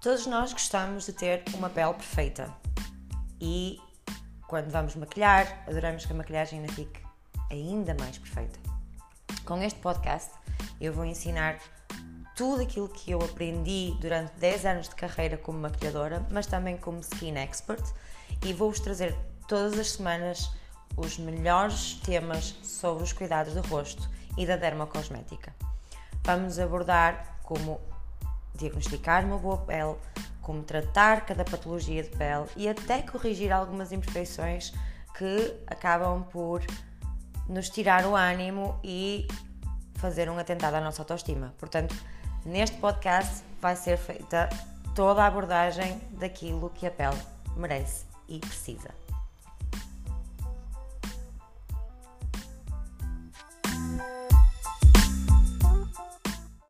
Todos nós gostamos de ter uma pele perfeita e quando vamos maquilhar, adoramos que a maquilhagem ainda fique ainda mais perfeita. Com este podcast, eu vou ensinar tudo aquilo que eu aprendi durante 10 anos de carreira como maquilhadora, mas também como skin expert, e vou-vos trazer todas as semanas os melhores temas sobre os cuidados do rosto e da dermocosmética. Vamos abordar como diagnosticar uma boa pele, como tratar cada patologia de pele e até corrigir algumas imperfeições que acabam por nos tirar o ânimo e fazer um atentado à nossa autoestima. Portanto, neste podcast vai ser feita toda a abordagem daquilo que a pele merece e precisa.